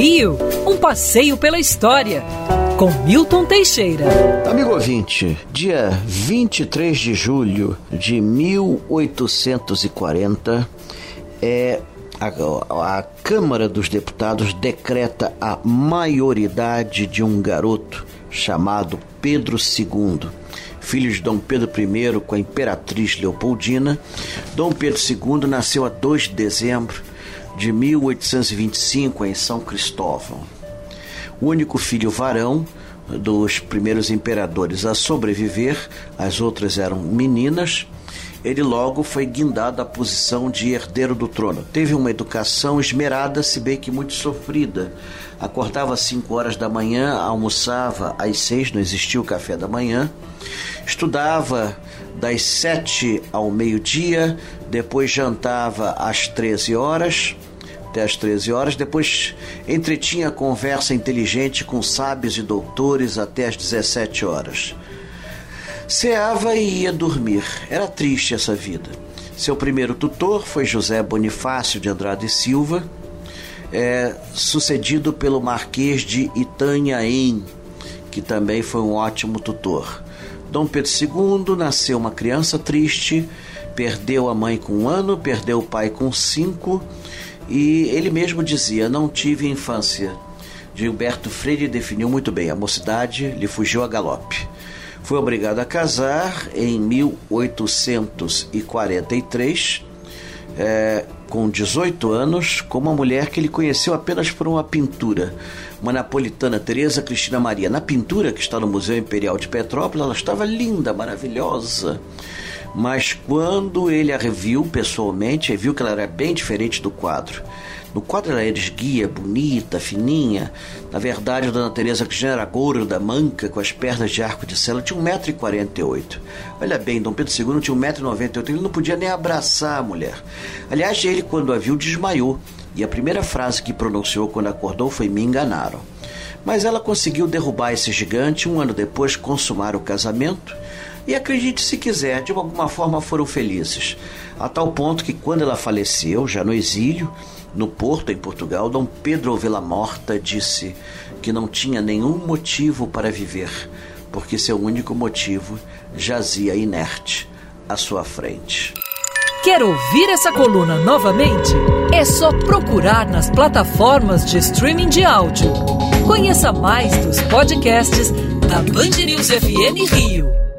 Rio, um passeio pela história, com Milton Teixeira. Amigo ouvinte, dia 23 de julho de 1840, é, a, a Câmara dos Deputados decreta a maioridade de um garoto chamado Pedro II filho de Dom Pedro I com a imperatriz Leopoldina. Dom Pedro II nasceu a 2 de dezembro de 1825 em São Cristóvão. O único filho varão dos primeiros imperadores a sobreviver, as outras eram meninas. Ele logo foi guindado à posição de herdeiro do trono. Teve uma educação esmerada, se bem que muito sofrida. Acordava às 5 horas da manhã, almoçava às 6, não existia o café da manhã. Estudava das 7 ao meio-dia, depois jantava às 13 horas até às 13 horas, depois entretinha conversa inteligente com sábios e doutores até às 17 horas. Ceava e ia dormir. Era triste essa vida. Seu primeiro tutor foi José Bonifácio de Andrade Silva, é, sucedido pelo Marquês de Itanhaém, que também foi um ótimo tutor. Dom Pedro II nasceu uma criança triste, perdeu a mãe com um ano, perdeu o pai com cinco e ele mesmo dizia: Não tive infância. Gilberto Freire definiu muito bem: a mocidade lhe fugiu a galope. Foi obrigado a casar em 1843, é, com 18 anos, com uma mulher que ele conheceu apenas por uma pintura, uma napolitana, Teresa Cristina Maria. Na pintura que está no Museu Imperial de Petrópolis, ela estava linda, maravilhosa mas quando ele a reviu pessoalmente, viu que ela era bem diferente do quadro. No quadro ela era esguia, bonita, fininha. Na verdade, Dona Teresa Cristina era gorda, manca, com as pernas de arco de cela. Tinha 1,48m. Olha bem, Dom Pedro II tinha 1,98m. Ele não podia nem abraçar a mulher. Aliás, ele, quando a viu, desmaiou. E a primeira frase que pronunciou quando acordou foi: Me enganaram. Mas ela conseguiu derrubar esse gigante. Um ano depois, consumar o casamento e acredite se quiser, de alguma forma foram felizes. A tal ponto que quando ela faleceu, já no exílio, no Porto, em Portugal, Dom Pedro Vila Morta disse que não tinha nenhum motivo para viver, porque seu único motivo jazia inerte à sua frente. Quer ouvir essa coluna novamente? É só procurar nas plataformas de streaming de áudio. Conheça mais dos podcasts da Band News FM Rio.